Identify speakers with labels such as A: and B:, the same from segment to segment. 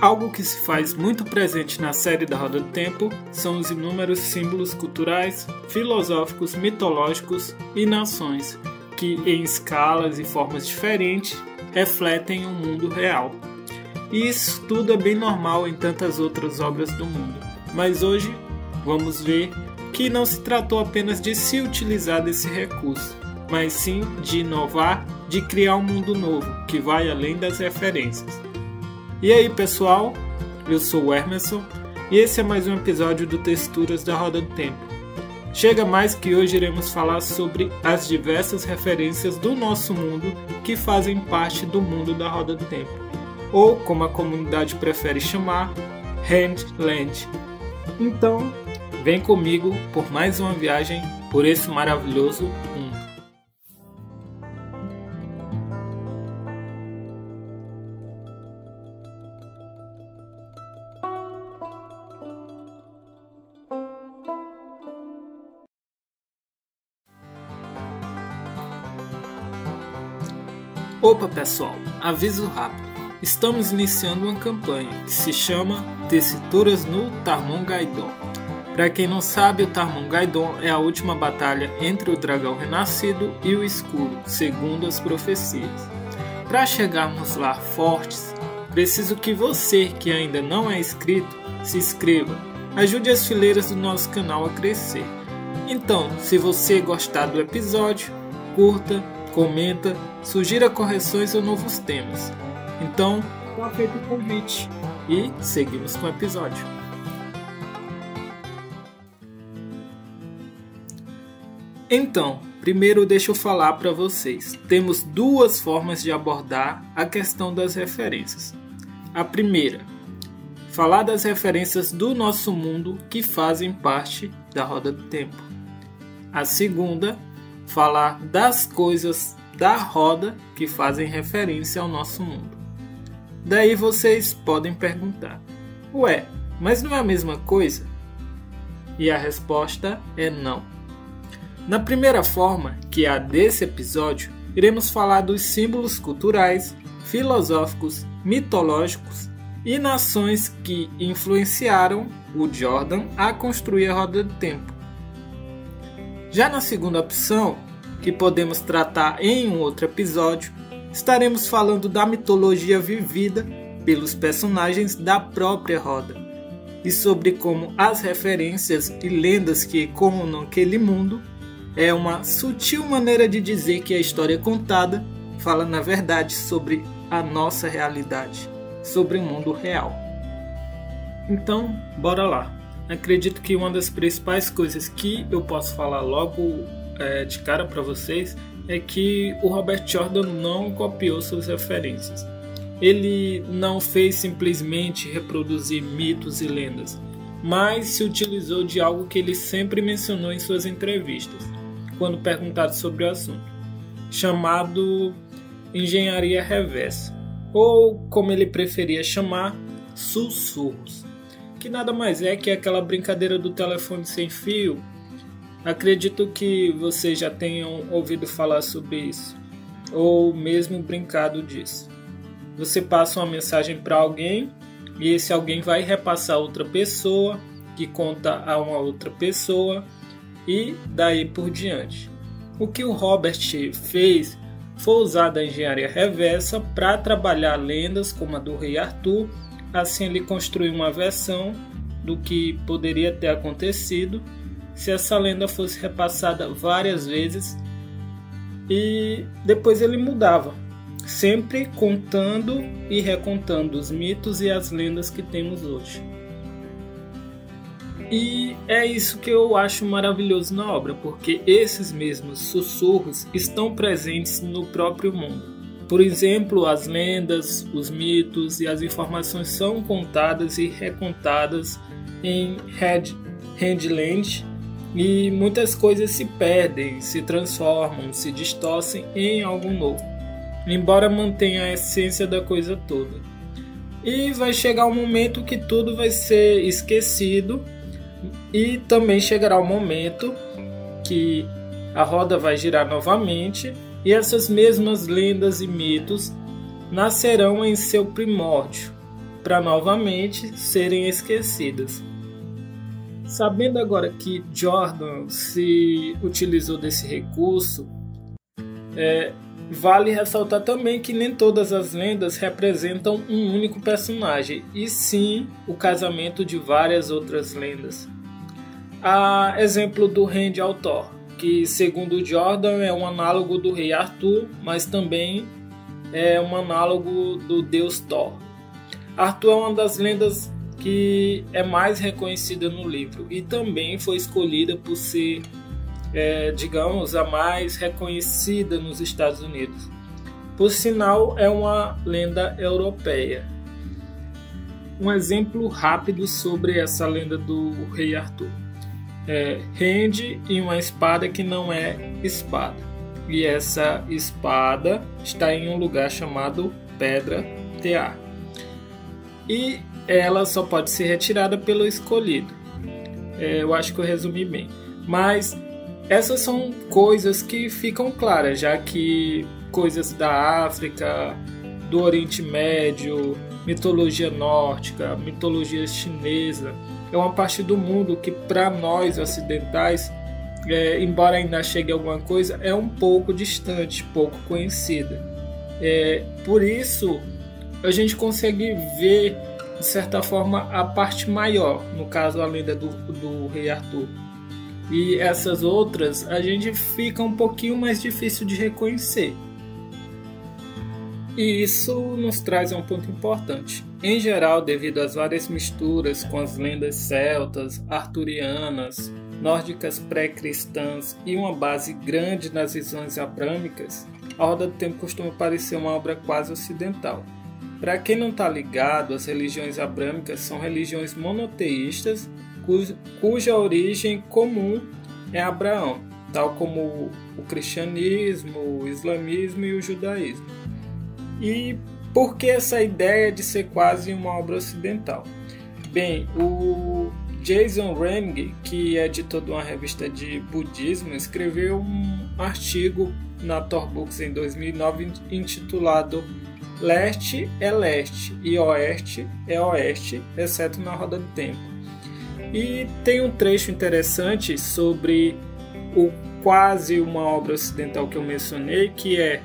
A: Algo que se faz muito presente na série da Roda do Tempo são os inúmeros símbolos culturais, filosóficos, mitológicos e nações, que em escalas e formas diferentes refletem o mundo real. E isso tudo é bem normal em tantas outras obras do mundo. Mas hoje vamos ver que não se tratou apenas de se utilizar desse recurso, mas sim de inovar, de criar um mundo novo que vai além das referências. E aí, pessoal? Eu sou o Emerson e esse é mais um episódio do Texturas da Roda do Tempo. Chega mais que hoje iremos falar sobre as diversas referências do nosso mundo que fazem parte do mundo da Roda do Tempo, ou como a comunidade prefere chamar, Handland. Então, vem comigo por mais uma viagem por esse maravilhoso mundo. Opa pessoal, aviso rápido. Estamos iniciando uma campanha que se chama Tessituras no Tarmongaidon. Para quem não sabe, o Tarmongaidon é a última batalha entre o dragão renascido e o escuro, segundo as profecias. Para chegarmos lá fortes, preciso que você que ainda não é inscrito se inscreva. Ajude as fileiras do nosso canal a crescer. Então, se você gostar do episódio, curta, comenta, sugira correções ou novos temas. Então, está feito o convite e seguimos com o episódio. Então, primeiro deixa eu falar para vocês. Temos duas formas de abordar a questão das referências. A primeira, falar das referências do nosso mundo que fazem parte da roda do tempo. A segunda, falar das coisas da roda que fazem referência ao nosso mundo. Daí vocês podem perguntar: Ué, mas não é a mesma coisa? E a resposta é não. Na primeira forma, que é a desse episódio, iremos falar dos símbolos culturais, filosóficos, mitológicos e nações que influenciaram o Jordan a construir a roda do tempo já na segunda opção, que podemos tratar em um outro episódio, estaremos falando da mitologia vivida pelos personagens da própria roda e sobre como as referências e lendas que ecoam naquele mundo é uma sutil maneira de dizer que a história contada fala na verdade sobre a nossa realidade, sobre o mundo real. Então, bora lá! Acredito que uma das principais coisas que eu posso falar logo é, de cara para vocês é que o Robert Jordan não copiou suas referências. Ele não fez simplesmente reproduzir mitos e lendas, mas se utilizou de algo que ele sempre mencionou em suas entrevistas, quando perguntado sobre o assunto, chamado engenharia reversa, ou como ele preferia chamar, sussurros que nada mais é que aquela brincadeira do telefone sem fio. Acredito que vocês já tenham ouvido falar sobre isso, ou mesmo brincado disso. Você passa uma mensagem para alguém e esse alguém vai repassar a outra pessoa, que conta a uma outra pessoa e daí por diante. O que o Robert fez foi usar da engenharia reversa para trabalhar lendas como a do rei Arthur Assim, ele construiu uma versão do que poderia ter acontecido se essa lenda fosse repassada várias vezes e depois ele mudava, sempre contando e recontando os mitos e as lendas que temos hoje. E é isso que eu acho maravilhoso na obra, porque esses mesmos sussurros estão presentes no próprio mundo. Por exemplo, as lendas, os mitos e as informações são contadas e recontadas em Handland e muitas coisas se perdem, se transformam, se distorcem em algo novo, embora mantenha a essência da coisa toda. E vai chegar um momento que tudo vai ser esquecido e também chegará o um momento que a roda vai girar novamente e essas mesmas lendas e mitos nascerão em seu primórdio, para novamente serem esquecidas. Sabendo agora que Jordan se utilizou desse recurso, é, vale ressaltar também que nem todas as lendas representam um único personagem, e sim o casamento de várias outras lendas. Há exemplo do Rei Altor, que segundo Jordan é um análogo do rei Arthur, mas também é um análogo do deus Thor. Arthur é uma das lendas que é mais reconhecida no livro e também foi escolhida por ser, é, digamos, a mais reconhecida nos Estados Unidos. Por sinal, é uma lenda europeia. Um exemplo rápido sobre essa lenda do rei Arthur. É, rende em uma espada que não é espada. E essa espada está em um lugar chamado Pedra Tear. E ela só pode ser retirada pelo escolhido. É, eu acho que eu resumi bem. Mas essas são coisas que ficam claras, já que coisas da África, do Oriente Médio, mitologia nórdica, mitologia chinesa, é uma parte do mundo que para nós ocidentais, é, embora ainda chegue alguma coisa, é um pouco distante, pouco conhecida. É, por isso a gente consegue ver de certa forma, a parte maior, no caso a lenda do, do rei Arthur. E essas outras a gente fica um pouquinho mais difícil de reconhecer. E isso nos traz a um ponto importante. Em geral, devido às várias misturas com as lendas celtas, arturianas, nórdicas pré-cristãs e uma base grande nas visões abrâmicas, a Roda do Tempo costuma parecer uma obra quase ocidental. Para quem não está ligado, as religiões abrâmicas são religiões monoteístas cuja, cuja origem comum é Abraão, tal como o cristianismo, o islamismo e o judaísmo. E por que essa ideia de ser quase uma obra ocidental? Bem, o Jason Reng, que é editor de uma revista de budismo, escreveu um artigo na Tor Books em 2009 intitulado Leste é leste e oeste é oeste, exceto na roda do tempo. E tem um trecho interessante sobre o quase uma obra ocidental que eu mencionei, que é,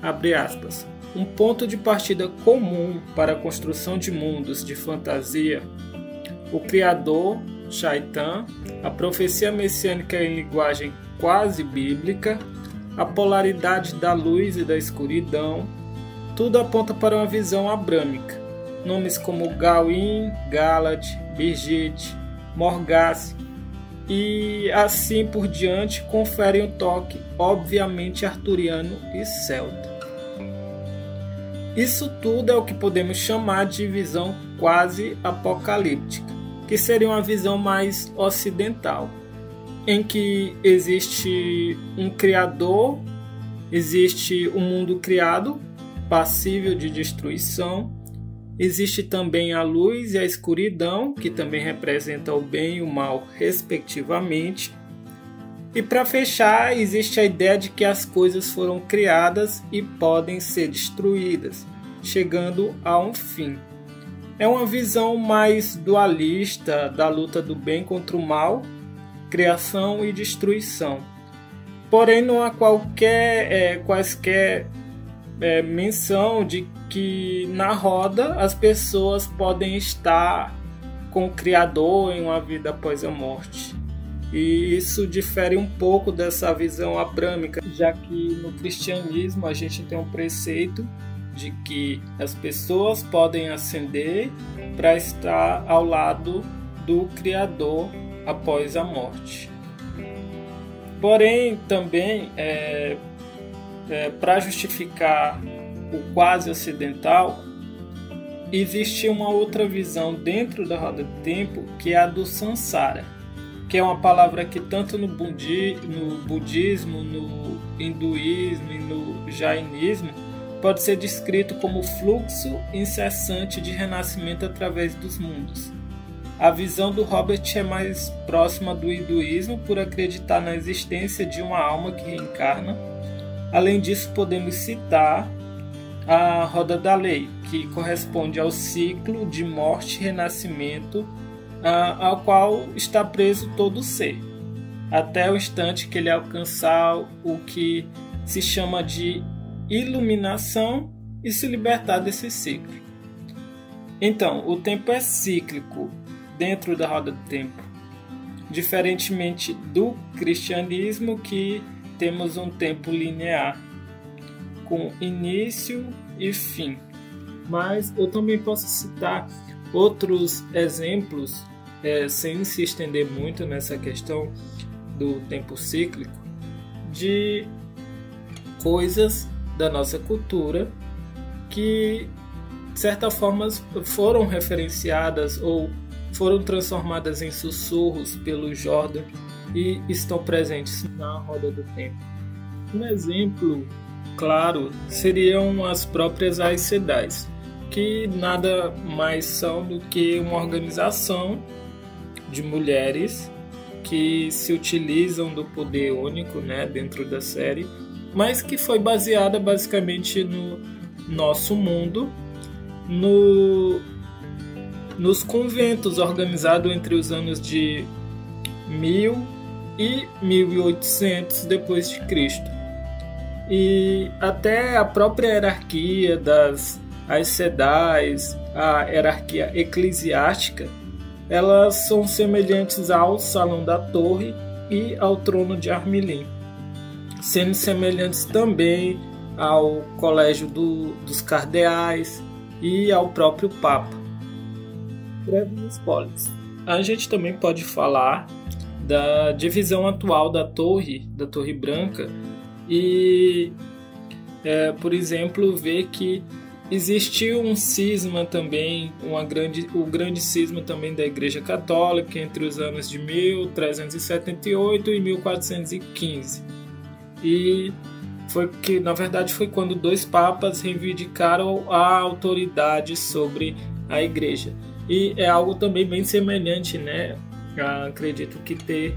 A: abre aspas, um ponto de partida comum para a construção de mundos de fantasia. O criador, Shaitan, a profecia messiânica em linguagem quase bíblica, a polaridade da luz e da escuridão, tudo aponta para uma visão abrâmica. Nomes como Gawain, Galad, Birgit, Morgase e assim por diante conferem um toque obviamente arturiano e celta. Isso tudo é o que podemos chamar de visão quase apocalíptica, que seria uma visão mais ocidental, em que existe um criador, existe um mundo criado passível de destruição. Existe também a luz e a escuridão, que também representam o bem e o mal, respectivamente. E para fechar, existe a ideia de que as coisas foram criadas e podem ser destruídas, chegando a um fim. É uma visão mais dualista da luta do bem contra o mal, criação e destruição. Porém, não há qualquer, é, quaisquer é, menção de que na roda as pessoas podem estar com o Criador em uma vida após a morte. E isso difere um pouco dessa visão abrâmica, já que no cristianismo a gente tem um preceito de que as pessoas podem ascender para estar ao lado do Criador após a morte. Porém, também é, é, para justificar o quase ocidental, existe uma outra visão dentro da roda do tempo que é a do samsara, que é uma palavra que tanto no, budi, no budismo, no hinduísmo e no jainismo pode ser descrito como fluxo incessante de renascimento através dos mundos. A visão do Robert é mais próxima do hinduísmo por acreditar na existência de uma alma que reencarna Além disso, podemos citar a roda da lei, que corresponde ao ciclo de morte e renascimento ao qual está preso todo ser, até o instante que ele alcançar o que se chama de iluminação e se libertar desse ciclo. Então, o tempo é cíclico dentro da roda do tempo, diferentemente do cristianismo que temos um tempo linear com início e fim. Mas eu também posso citar outros exemplos, é, sem se estender muito nessa questão do tempo cíclico, de coisas da nossa cultura que de certa forma foram referenciadas ou foram transformadas em sussurros pelo Jordan e estão presentes na roda do tempo. Um exemplo claro seriam as próprias AICDAs, que nada mais são do que uma organização de mulheres que se utilizam do poder único né, dentro da série, mas que foi baseada basicamente no nosso mundo, no, nos conventos organizados entre os anos de 1000 e 1800 depois de Cristo. E até a própria hierarquia das as sedais, a hierarquia eclesiástica, elas são semelhantes ao Salão da Torre e ao Trono de Armilim, sendo semelhantes também ao Colégio do, dos Cardeais e ao próprio Papa. A gente também pode falar da divisão atual da torre, da Torre Branca, e, é, por exemplo, ver que existiu um cisma também, uma grande, o grande cisma também da Igreja Católica entre os anos de 1378 e 1415. E foi que, na verdade, foi quando dois papas reivindicaram a autoridade sobre a Igreja. E é algo também bem semelhante, né? acredito que ter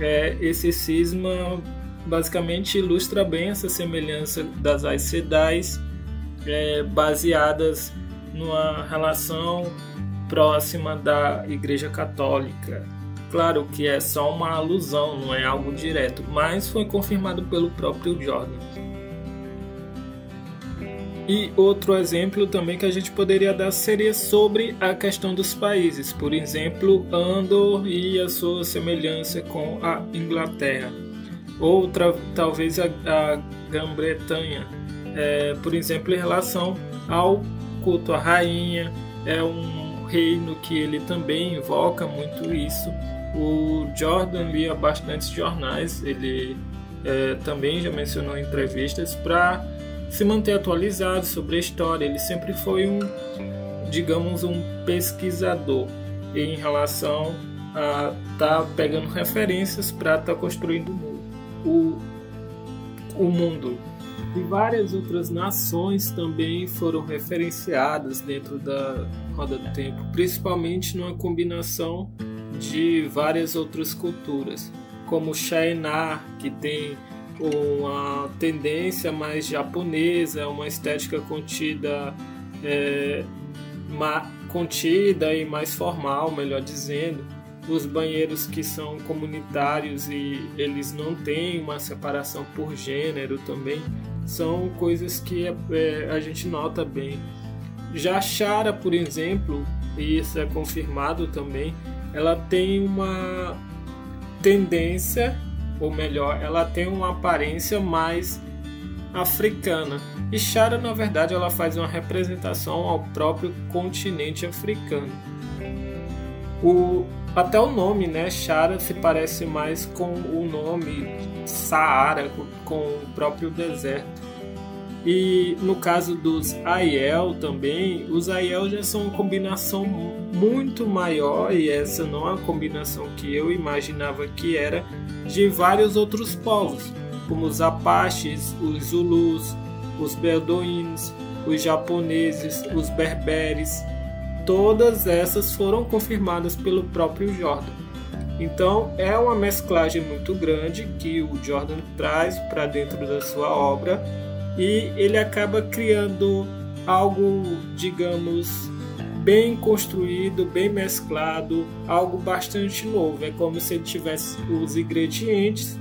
A: é, esse cisma basicamente ilustra bem essa semelhança das Aes Sedais é, baseadas numa relação próxima da Igreja Católica. Claro que é só uma alusão, não é algo direto, mas foi confirmado pelo próprio Jordan. E outro exemplo também que a gente poderia dar seria sobre a questão dos países, por exemplo, Andor e a sua semelhança com a Inglaterra, outra talvez a, a Grã-Bretanha, é, por exemplo, em relação ao culto à rainha, é um reino que ele também invoca muito isso. O Jordan lia bastante jornais, ele é, também já mencionou entrevistas para se manter atualizado sobre a história. Ele sempre foi um, digamos, um pesquisador em relação a estar tá pegando referências para estar tá construindo o, o mundo. E várias outras nações também foram referenciadas dentro da Roda do Tempo, principalmente numa combinação de várias outras culturas, como o que tem uma tendência mais japonesa, uma estética contida, é, ma, contida e mais formal, melhor dizendo. Os banheiros que são comunitários e eles não têm uma separação por gênero também são coisas que é, é, a gente nota bem. Já Chara, por exemplo, e isso é confirmado também, ela tem uma tendência, ou melhor, ela tem uma aparência mais africana. E Chara, na verdade, ela faz uma representação ao próprio continente africano. O, até o nome, né, Chara, se parece mais com o nome Saara, com o próprio deserto. E no caso dos Aiel também, os Aiel já são uma combinação muito maior, e essa não é a combinação que eu imaginava que era, de vários outros povos, como os Apaches, os Zulus, os Beduínos, os japoneses, os berberes. Todas essas foram confirmadas pelo próprio Jordan. Então é uma mesclagem muito grande que o Jordan traz para dentro da sua obra e ele acaba criando algo, digamos, bem construído, bem mesclado, algo bastante novo. É como se ele tivesse os ingredientes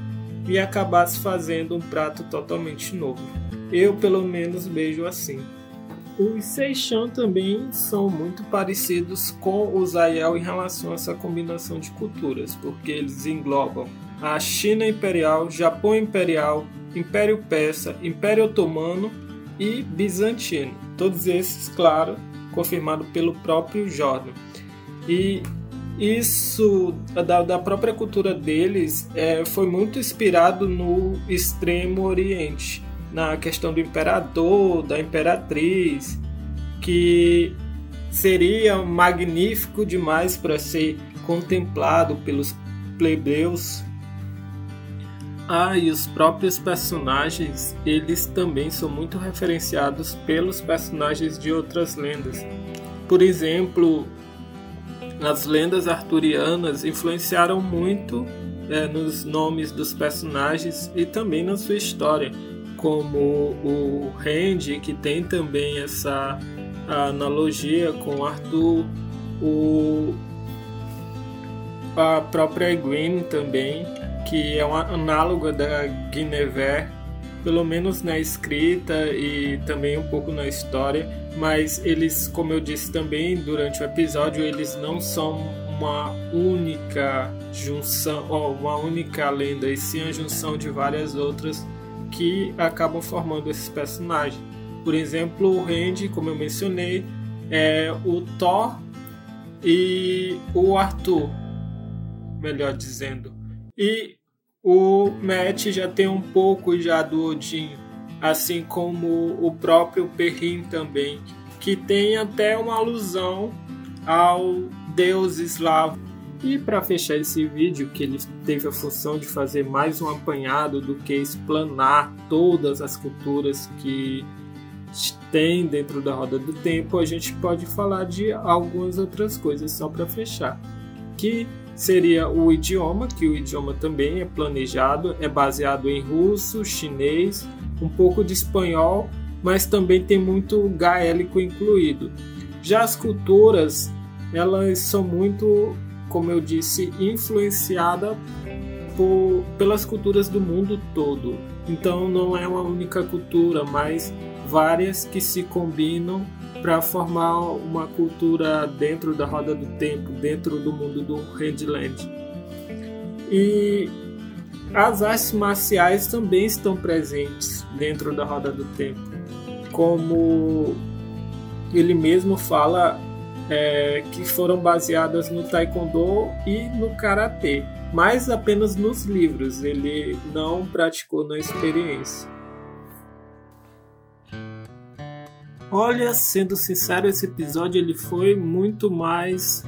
A: e acabasse fazendo um prato totalmente novo. Eu, pelo menos, vejo assim. Os Seixan também são muito parecidos com os Ayel em relação a essa combinação de culturas, porque eles englobam a China Imperial, Japão Imperial, Império Persa, Império Otomano e Bizantino. Todos esses, claro, confirmado pelo próprio Jordan. E isso da, da própria cultura deles é, foi muito inspirado no Extremo Oriente, na questão do imperador, da imperatriz, que seria magnífico demais para ser contemplado pelos plebeus. Ah, e os próprios personagens, eles também são muito referenciados pelos personagens de outras lendas. Por exemplo, as lendas arturianas influenciaram muito é, nos nomes dos personagens e também na sua história, como o Randy, que tem também essa analogia com Arthur, o, a própria Gwen também, que é uma análoga da Guinevere, pelo menos na escrita e também um pouco na história, mas eles, como eu disse também durante o episódio, eles não são uma única junção, ou uma única lenda, e sim a junção de várias outras que acabam formando esses personagens. Por exemplo, o Randy, como eu mencionei, é o Thor e o Arthur, melhor dizendo. E o Matt já tem um pouco já do Odin, assim como o próprio Perrin também, que tem até uma alusão ao deus eslavo. E para fechar esse vídeo, que ele teve a função de fazer mais um apanhado do que explanar todas as culturas que tem dentro da roda do tempo, a gente pode falar de algumas outras coisas só para fechar. Que seria o idioma, que o idioma também é planejado, é baseado em russo, chinês, um pouco de espanhol, mas também tem muito gaélico incluído. Já as culturas, elas são muito, como eu disse, influenciadas por, pelas culturas do mundo todo. Então não é uma única cultura, mas várias que se combinam para formar uma cultura dentro da roda do tempo, dentro do mundo do Redland. E as artes marciais também estão presentes dentro da roda do tempo, como ele mesmo fala é, que foram baseadas no taekwondo e no karatê, mas apenas nos livros, ele não praticou na experiência. Olha, sendo sincero, esse episódio ele foi muito mais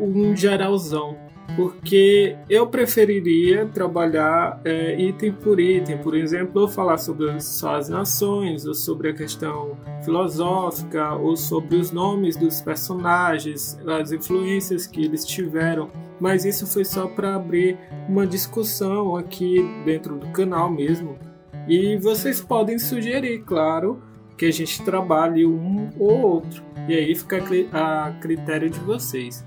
A: um geralzão, porque eu preferiria trabalhar é, item por item, por exemplo, falar sobre só as nações, ou sobre a questão filosófica, ou sobre os nomes dos personagens, as influências que eles tiveram, mas isso foi só para abrir uma discussão aqui dentro do canal mesmo. E vocês podem sugerir, claro, que a gente trabalhe um ou outro. E aí fica a critério de vocês.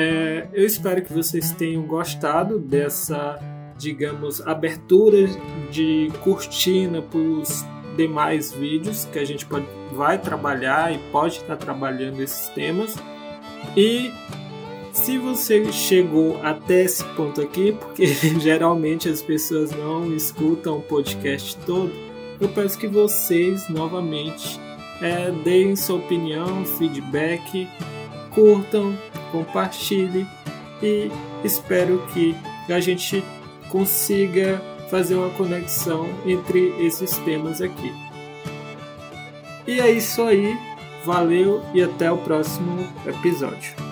A: É, eu espero que vocês tenham gostado dessa, digamos, abertura de cortina para os demais vídeos que a gente pode, vai trabalhar e pode estar trabalhando esses temas. E se você chegou até esse ponto aqui, porque geralmente as pessoas não escutam o podcast todo, eu peço que vocês novamente é, deem sua opinião, feedback, curtam, compartilhem e espero que a gente consiga fazer uma conexão entre esses temas aqui. E é isso aí, valeu e até o próximo episódio.